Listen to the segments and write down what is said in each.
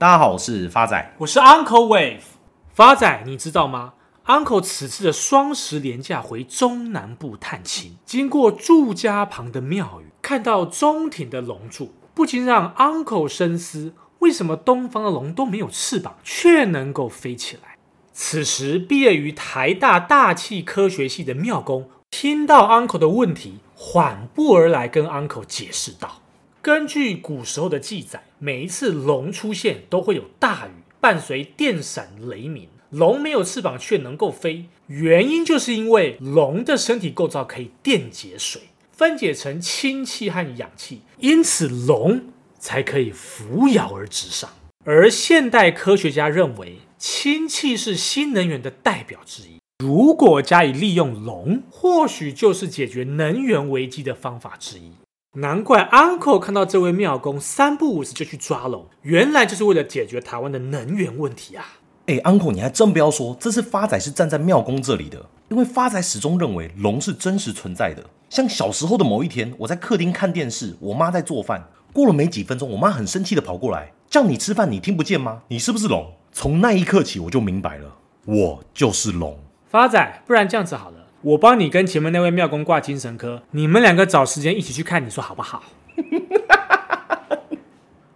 大家好，我是发仔，我是 Uncle Wave。发仔，你知道吗？Uncle 此次的双十连假回中南部探亲，经过住家旁的庙宇，看到中庭的龙柱，不禁让 Uncle 深思：为什么东方的龙都没有翅膀，却能够飞起来？此时，毕业于台大大气科学系的庙公听到 Uncle 的问题，缓步而来，跟 Uncle 解释道。根据古时候的记载，每一次龙出现都会有大雨，伴随电闪雷鸣。龙没有翅膀却能够飞，原因就是因为龙的身体构造可以电解水，分解成氢气和氧气，因此龙才可以扶摇而直上。而现代科学家认为，氢气是新能源的代表之一。如果加以利用龙，或许就是解决能源危机的方法之一。难怪 Uncle 看到这位庙公三不五时就去抓龙，原来就是为了解决台湾的能源问题啊！哎，Uncle，你还真不要说，这次发仔是站在庙公这里的，因为发仔始终认为龙是真实存在的。像小时候的某一天，我在客厅看电视，我妈在做饭，过了没几分钟，我妈很生气的跑过来叫你吃饭，你听不见吗？你是不是龙？从那一刻起，我就明白了，我就是龙。发仔，不然这样子好了。我帮你跟前面那位庙公挂精神科，你们两个找时间一起去看，你说好不好？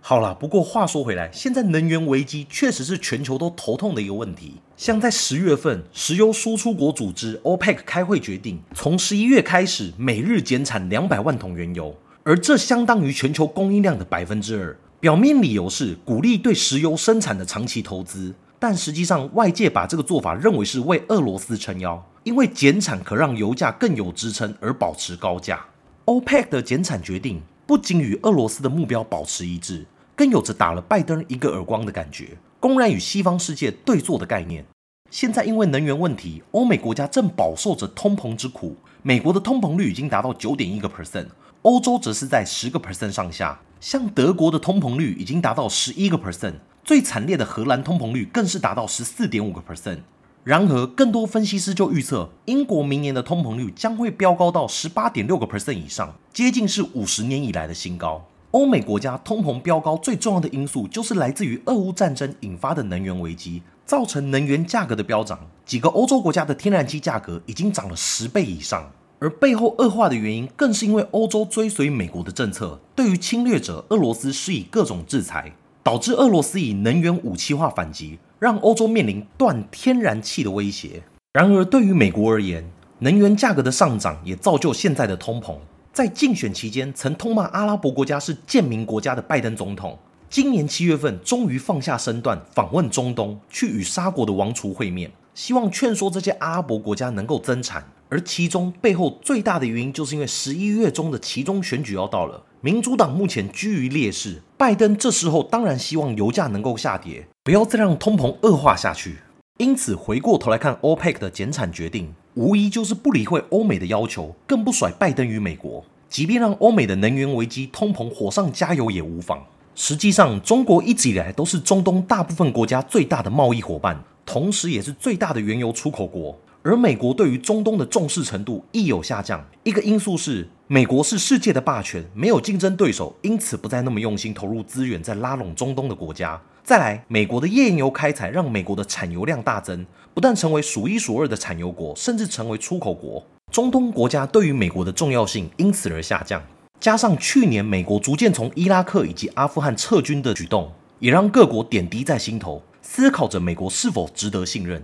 好了，不过话说回来，现在能源危机确实是全球都头痛的一个问题。像在十月份，石油输出国组织 OPEC 开会决定，从十一月开始每日减产两百万桶原油，而这相当于全球供应量的百分之二。表面理由是鼓励对石油生产的长期投资，但实际上外界把这个做法认为是为俄罗斯撑腰。因为减产可让油价更有支撑而保持高价，OPEC 的减产决定不仅与俄罗斯的目标保持一致，更有着打了拜登一个耳光的感觉，公然与西方世界对坐的概念。现在因为能源问题，欧美国家正饱受着通膨之苦，美国的通膨率已经达到九点一个 percent，欧洲则是在十个 percent 上下，像德国的通膨率已经达到十一个 percent，最惨烈的荷兰通膨率更是达到十四点五个 percent。然而，更多分析师就预测，英国明年的通膨率将会飙高到十八点六个 percent 以上，接近是五十年以来的新高。欧美国家通膨飙高最重要的因素，就是来自于俄乌战争引发的能源危机，造成能源价格的飙涨。几个欧洲国家的天然气价格已经涨了十倍以上，而背后恶化的原因，更是因为欧洲追随美国的政策，对于侵略者俄罗斯施以各种制裁，导致俄罗斯以能源武器化反击。让欧洲面临断天然气的威胁。然而，对于美国而言，能源价格的上涨也造就现在的通膨。在竞选期间，曾痛骂阿拉伯国家是贱民国家的拜登总统，今年七月份终于放下身段，访问中东，去与沙国的王储会面，希望劝说这些阿拉伯国家能够增产。而其中背后最大的原因，就是因为十一月中的其中选举要到了，民主党目前居于劣势，拜登这时候当然希望油价能够下跌，不要再让通膨恶化下去。因此，回过头来看 OPEC 的减产决定，无疑就是不理会欧美的要求，更不甩拜登与美国。即便让欧美的能源危机、通膨火上加油也无妨。实际上，中国一直以来都是中东大部分国家最大的贸易伙伴，同时也是最大的原油出口国。而美国对于中东的重视程度亦有下降，一个因素是美国是世界的霸权，没有竞争对手，因此不再那么用心投入资源在拉拢中东的国家。再来，美国的页岩油开采让美国的产油量大增，不但成为数一数二的产油国，甚至成为出口国。中东国家对于美国的重要性因此而下降。加上去年美国逐渐从伊拉克以及阿富汗撤军的举动，也让各国点滴在心头，思考着美国是否值得信任。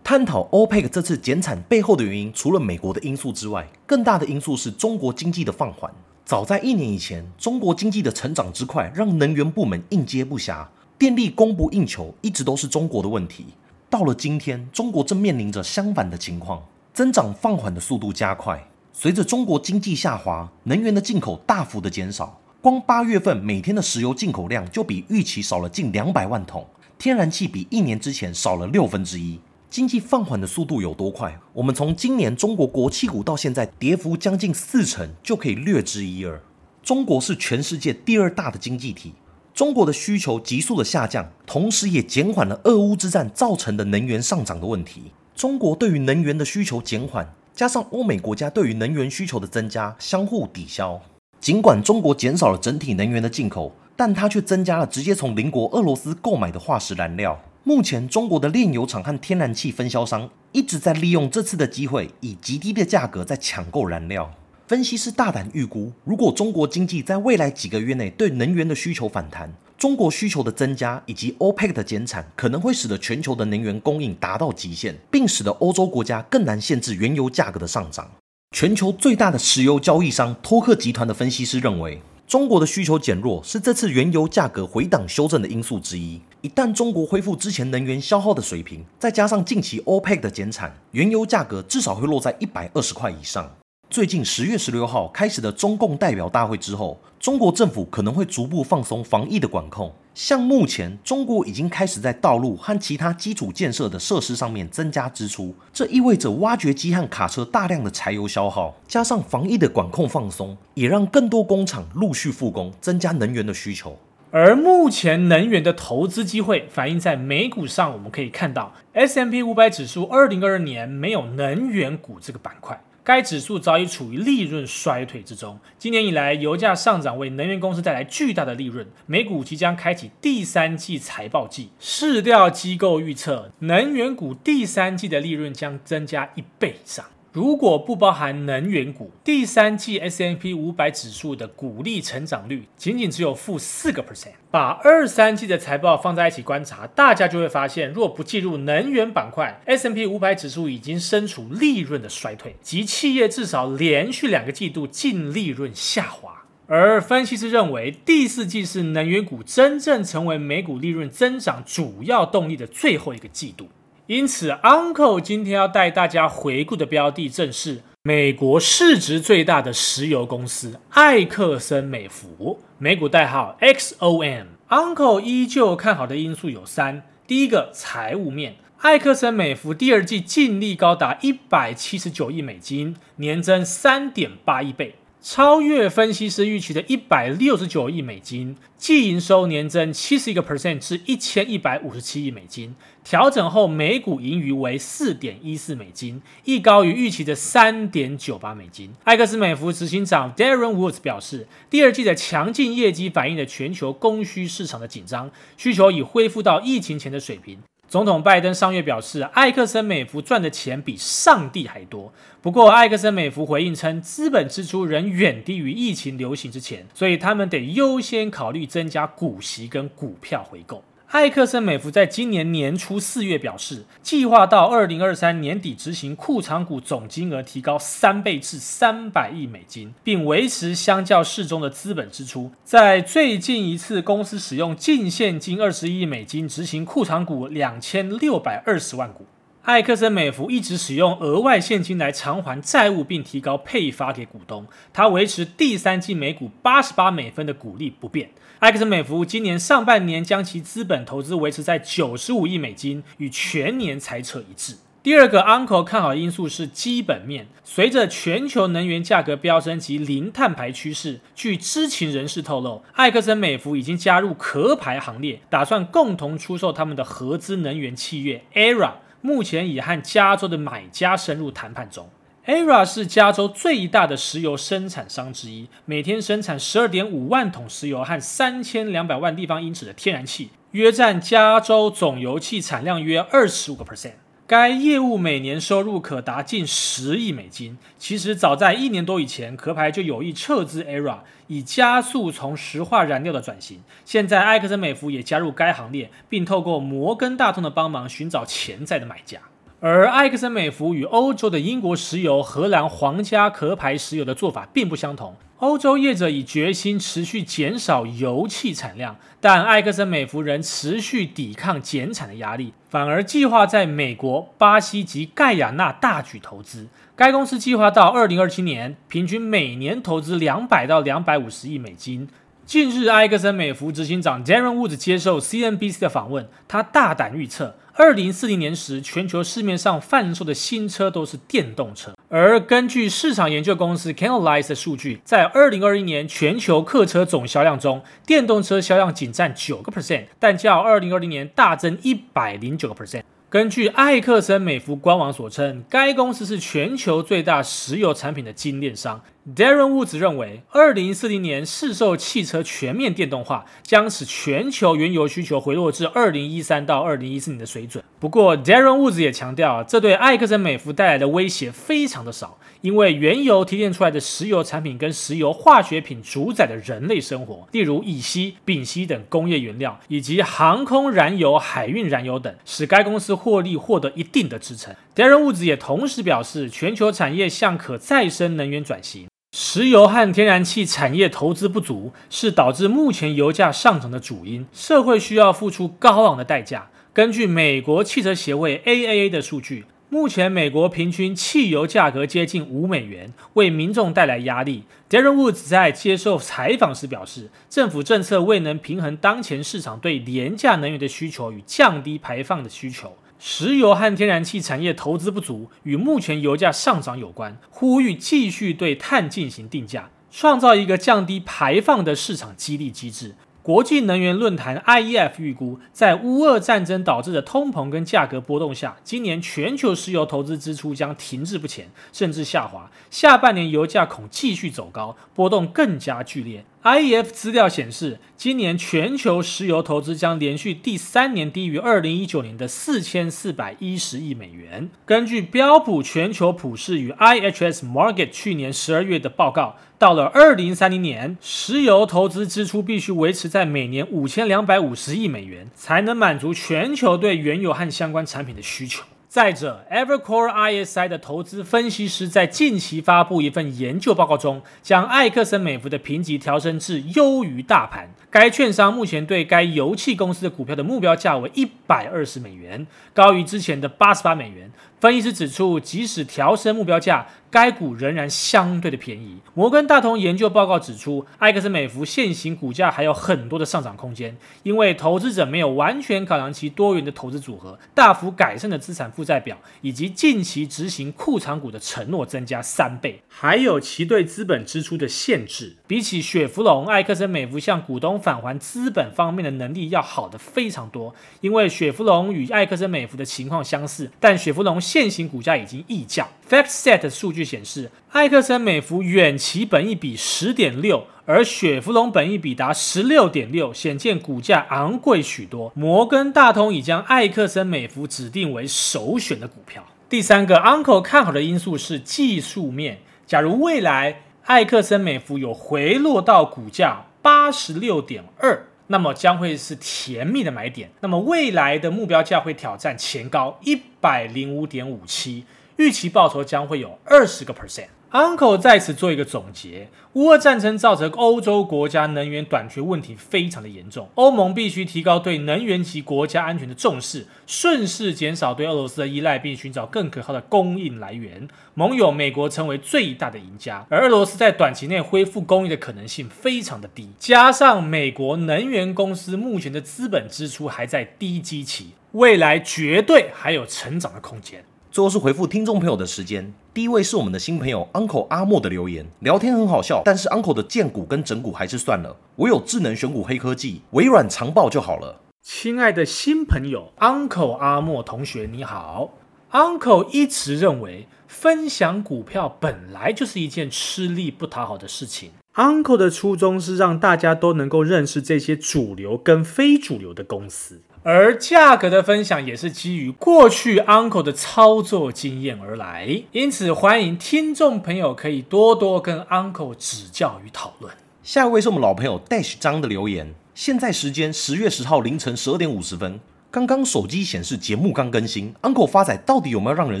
探讨 OPEC 这次减产背后的原因，除了美国的因素之外，更大的因素是中国经济的放缓。早在一年以前，中国经济的成长之快，让能源部门应接不暇，电力供不应求，一直都是中国的问题。到了今天，中国正面临着相反的情况，增长放缓的速度加快。随着中国经济下滑，能源的进口大幅的减少，光八月份每天的石油进口量就比预期少了近两百万桶，天然气比一年之前少了六分之一。经济放缓的速度有多快？我们从今年中国国企股到现在跌幅将近四成，就可以略知一二。中国是全世界第二大的经济体，中国的需求急速的下降，同时也减缓了俄乌之战造成的能源上涨的问题。中国对于能源的需求减缓，加上欧美国家对于能源需求的增加，相互抵消。尽管中国减少了整体能源的进口，但它却增加了直接从邻国俄罗斯购买的化石燃料。目前，中国的炼油厂和天然气分销商一直在利用这次的机会，以极低的价格在抢购燃料。分析师大胆预估，如果中国经济在未来几个月内对能源的需求反弹，中国需求的增加以及 OPEC 的减产，可能会使得全球的能源供应达到极限，并使得欧洲国家更难限制原油价格的上涨。全球最大的石油交易商托克集团的分析师认为，中国的需求减弱是这次原油价格回档修正的因素之一。一旦中国恢复之前能源消耗的水平，再加上近期 OPEC 的减产，原油价格至少会落在一百二十块以上。最近十月十六号开始的中共代表大会之后，中国政府可能会逐步放松防疫的管控。像目前，中国已经开始在道路和其他基础建设的设施上面增加支出，这意味着挖掘机和卡车大量的柴油消耗，加上防疫的管控放松，也让更多工厂陆续复工，增加能源的需求。而目前能源的投资机会反映在美股上，我们可以看到 S M P 五百指数二零二二年没有能源股这个板块。该指数早已处于利润衰退之中。今年以来，油价上涨为能源公司带来巨大的利润。美股即将开启第三季财报季，市调机构预测，能源股第三季的利润将增加一倍以上。如果不包含能源股，第三季 S M P 五百指数的股利成长率仅仅只有负四个 percent。把二三季的财报放在一起观察，大家就会发现，若不计入能源板块，S M P 五百指数已经身处利润的衰退，及企业至少连续两个季度净利润下滑。而分析师认为，第四季是能源股真正成为美股利润增长主要动力的最后一个季度。因此，Uncle 今天要带大家回顾的标的正是美国市值最大的石油公司艾克森美孚，美股代号 XOM。Uncle 依旧看好的因素有三：第一个，财务面，艾克森美孚第二季净利高达一百七十九亿美金，年增三点八亿倍。超越分析师预期的一百六十九亿美金，季营收年增七十一个 percent 至一千一百五十七亿美金，调整后每股盈余为四点一四美金，亦高于预期的三点九八美金。艾克森美孚执行长 Darren Woods 表示，第二季的强劲业绩反映了全球供需市场的紧张，需求已恢复到疫情前的水平。总统拜登上月表示，艾克森美孚赚的钱比上帝还多。不过，艾克森美孚回应称，资本支出仍远低于疫情流行之前，所以他们得优先考虑增加股息跟股票回购。艾克森美孚在今年年初四月表示，计划到二零二三年底执行库藏股总金额提高三倍至三百亿美金，并维持相较适中的资本支出。在最近一次，公司使用净现金二十亿美金执行库藏股两千六百二十万股。艾克森美孚一直使用额外现金来偿还债务，并提高配发给股东。他维持第三季每股八十八美分的股利不变。艾克森美孚今年上半年将其资本投资维持在九十五亿美金，与全年财测一致。第二个 Uncle 看好因素是基本面，随着全球能源价格飙升及零碳排趋势，据知情人士透露，艾克森美孚已经加入壳牌行列，打算共同出售他们的合资能源契约 ERA。目前已和加州的买家深入谈判中。ARA 是加州最大的石油生产商之一，每天生产十二点五万桶石油和三千两百万立方英尺的天然气，约占加州总油气产量约二十五个 percent。该业务每年收入可达近十亿美金。其实早在一年多以前，壳牌就有意撤资 ERA，以加速从石化燃料的转型。现在艾克森美孚也加入该行列，并透过摩根大通的帮忙寻找潜在的买家。而艾克森美孚与欧洲的英国石油、荷兰皇家壳牌石油的做法并不相同。欧洲业者已决心持续减少油气产量，但埃克森美孚仍持续抵抗减产的压力，反而计划在美国、巴西及盖亚纳大举投资。该公司计划到二零二七年，平均每年投资两百到两百五十亿美金。近日，埃克森美孚执行长 Darren Woods 接受 CNBC 的访问，他大胆预测。二零四零年时，全球市面上贩售的新车都是电动车。而根据市场研究公司 Canalys 的数据，在二零二一年全球客车总销量中，电动车销量仅占九个 percent，但较二零二零年大增一百零九个 percent。根据艾克森美孚官网所称，该公司是全球最大石油产品的精炼商。Darren Woods 认为，二零四零年市售汽车全面电动化将使全球原油需求回落至二零一三到二零一四年的水准。不过，Darren Woods 也强调，这对埃克森美孚带来的威胁非常的少，因为原油提炼出来的石油产品跟石油化学品主宰的人类生活，例如乙烯、丙烯等工业原料，以及航空燃油、海运燃油等，使该公司获利获得一定的支撑。Darren Woods 也同时表示，全球产业向可再生能源转型。石油和天然气产业投资不足是导致目前油价上涨的主因，社会需要付出高昂的代价。根据美国汽车协会 AAA 的数据，目前美国平均汽油价格接近五美元，为民众带来压力。Darren Woods 在接受采访时表示，政府政策未能平衡当前市场对廉价能源的需求与降低排放的需求。石油和天然气产业投资不足与目前油价上涨有关，呼吁继续对碳进行定价，创造一个降低排放的市场激励机制。国际能源论坛 IEF 预估，在乌俄战争导致的通膨跟价格波动下，今年全球石油投资支出将停滞不前，甚至下滑。下半年油价恐继续走高，波动更加剧烈。IEF 资料显示，今年全球石油投资将连续第三年低于二零一九年的四千四百一十亿美元。根据标普全球普氏与 IHS Markit 去年十二月的报告，到了二零三零年，石油投资支出必须维持在每年五千两百五十亿美元，才能满足全球对原油和相关产品的需求。再者，Evercore ISI 的投资分析师在近期发布一份研究报告中，将埃克森美孚的评级调升至优于大盘。该券商目前对该油气公司的股票的目标价为一百二十美元，高于之前的八十八美元。分析师指出，即使调升目标价，该股仍然相对的便宜。摩根大通研究报告指出，埃克森美孚现行股价还有很多的上涨空间，因为投资者没有完全考量其多元的投资组合、大幅改善的资产负债表，以及近期执行库藏股的承诺增加三倍，还有其对资本支出的限制。比起雪佛龙，埃克森美孚向股东返还资本方面的能力要好得非常多，因为雪佛龙与埃克森美孚的情况相似，但雪佛龙现行股价已经溢价。FactSet 数据显示，艾克森美孚远期本益比十点六，而雪佛龙本益比达十六点六，显见股价昂贵许多。摩根大通已将艾克森美孚指定为首选的股票。第三个 Uncle 看好的因素是技术面。假如未来艾克森美孚有回落到股价八十六点二。那么将会是甜蜜的买点。那么未来的目标价会挑战前高一百零五点五七，预期报酬将会有二十个 percent。Uncle 在此做一个总结：乌俄战争造成欧洲国家能源短缺问题非常的严重，欧盟必须提高对能源及国家安全的重视，顺势减少对俄罗斯的依赖，并寻找更可靠的供应来源。盟友美国成为最大的赢家，而俄罗斯在短期内恢复供应的可能性非常的低。加上美国能源公司目前的资本支出还在低基期，未来绝对还有成长的空间。最后是回复听众朋友的时间，第一位是我们的新朋友 Uncle 阿莫的留言，聊天很好笑，但是 Uncle 的荐股跟整股还是算了，我有智能选股黑科技，微软长报就好了。亲爱的新朋友 Uncle 阿莫同学你好，Uncle 一直认为分享股票本来就是一件吃力不讨好的事情，Uncle 的初衷是让大家都能够认识这些主流跟非主流的公司。而价格的分享也是基于过去 Uncle 的操作经验而来，因此欢迎听众朋友可以多多跟 Uncle 指教与讨论。下一位是我们老朋友 Dash 张的留言，现在时间十月十号凌晨十二点五十分，刚刚手机显示节目刚更新，Uncle 发仔到底有没有让人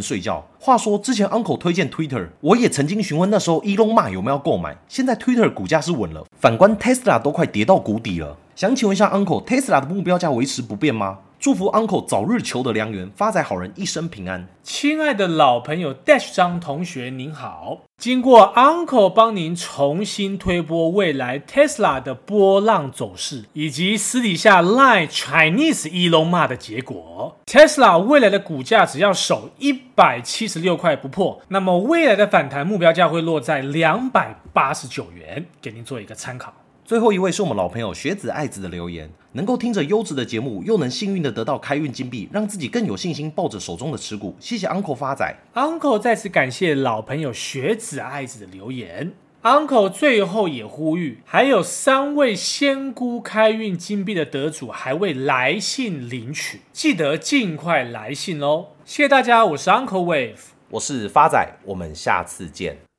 睡觉？话说之前 Uncle 推荐 Twitter，我也曾经询问那时候 Elon Musk 有没有购买，现在 Twitter 股价是稳了，反观 Tesla 都快跌到谷底了。想请问一下，Uncle，Tesla 的目标价维持不变吗？祝福 Uncle 早日求得良缘，发财好人一生平安。亲爱的老朋友 Dash 张同学您好，经过 Uncle 帮您重新推播未来 Tesla 的波浪走势，以及私底下 lie Chinese Elon 骂的结果，Tesla 未来的股价只要守一百七十六块不破，那么未来的反弹目标价会落在两百八十九元，给您做一个参考。最后一位是我们老朋友学子爱子的留言能够听着优质的节目又能幸运的得到开运金币让自己更有信心抱着手中的持股。谢谢 uncle 发仔。Uncle 再次感谢老朋友学子爱子的留言。Uncle 最后也呼吁还有三位仙姑开运金币的得主还未来信领取记得尽快来信哦。谢谢大家我是 uncle wave 我是发仔我们下次见。